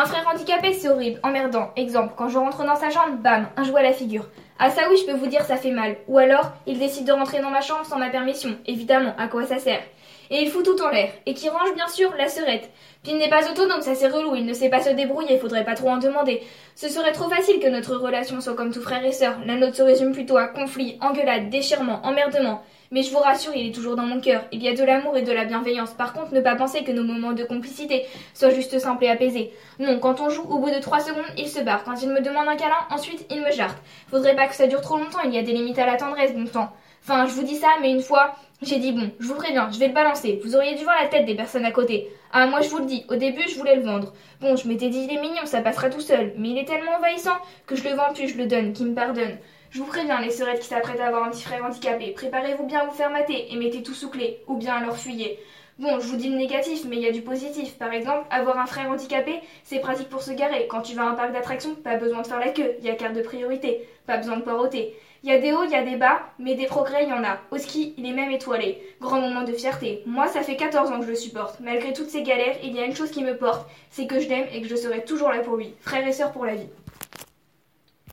Un frère handicapé, c'est horrible, emmerdant. Exemple, quand je rentre dans sa chambre, bam, un jouet à la figure. Ah ça oui, je peux vous dire, ça fait mal. Ou alors, il décide de rentrer dans ma chambre sans ma permission. Évidemment, à quoi ça sert? Et il fout tout en l'air. Et qui range bien sûr la serette. Puis il n'est pas autonome, ça c'est relou, il ne sait pas se débrouiller, faudrait pas trop en demander. Ce serait trop facile que notre relation soit comme tout frère et sœur. La nôtre se résume plutôt à conflit, engueulade, déchirement, emmerdement. Mais je vous rassure, il est toujours dans mon cœur. Il y a de l'amour et de la bienveillance. Par contre, ne pas penser que nos moments de complicité soient juste simples et apaisés. Non, quand on joue, au bout de trois secondes, il se barre. Quand il me demande un câlin, ensuite, il me jarte. Faudrait pas que ça dure trop longtemps, il y a des limites à la tendresse, bon sang. Enfin, je vous dis ça, mais une fois, j'ai dit bon, je vous préviens, je vais le balancer. Vous auriez dû voir la tête des personnes à côté. Ah, moi je vous le dis, au début je voulais le vendre. Bon, je m'étais dit il est mignon, ça passera tout seul. Mais il est tellement envahissant que je le vends plus, je le donne, qu'il me pardonne. Je vous préviens, les sœurettes qui s'apprêtent à avoir un petit frère handicapé, préparez-vous bien à vous faire mater et mettez tout sous clé, ou bien alors fuyez. Bon, je vous dis le négatif, mais il y a du positif. Par exemple, avoir un frère handicapé, c'est pratique pour se garer. Quand tu vas à un parc d'attractions, pas besoin de faire la queue, il y a carte de priorité, pas besoin de poireauter. Il y a des hauts, il y a des bas, mais des progrès, il y en a. Au ski, il est même étoilé. Grand moment de fierté. Moi, ça fait 14 ans que je le supporte. Malgré toutes ces galères, il y a une chose qui me porte, c'est que je l'aime et que je serai toujours là pour lui. Frère et sœur pour la vie.